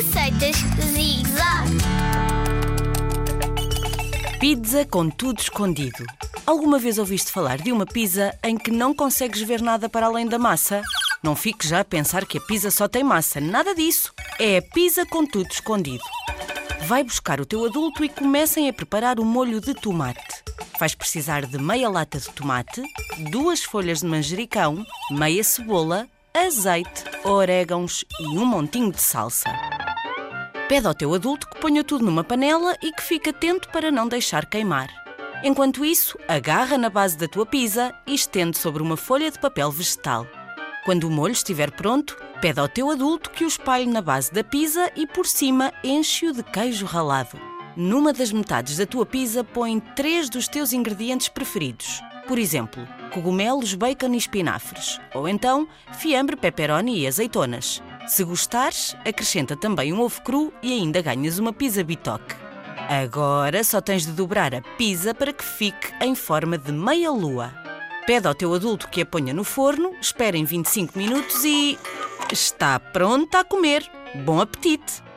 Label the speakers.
Speaker 1: Receitas Zig Zag.
Speaker 2: Pizza com tudo escondido. Alguma vez ouviste falar de uma pizza em que não consegues ver nada para além da massa? Não fiques já a pensar que a pizza só tem massa, nada disso. É a pizza com tudo escondido. Vai buscar o teu adulto e comecem a preparar o molho de tomate. Vais precisar de meia lata de tomate, duas folhas de manjericão, meia cebola, azeite, orégãos e um montinho de salsa. Pede ao teu adulto que ponha tudo numa panela e que fique atento para não deixar queimar. Enquanto isso, agarra na base da tua pizza e estende sobre uma folha de papel vegetal. Quando o molho estiver pronto, pede ao teu adulto que o espalhe na base da pizza e por cima enche-o de queijo ralado. Numa das metades da tua pizza, põe três dos teus ingredientes preferidos. Por exemplo, cogumelos, bacon e espinafres. Ou então, fiambre, pepperoni e azeitonas. Se gostares, acrescenta também um ovo cru e ainda ganhas uma pizza bitoque. Agora só tens de dobrar a pizza para que fique em forma de meia lua. Pede ao teu adulto que a ponha no forno, espera em 25 minutos e. está pronta a comer. Bom apetite!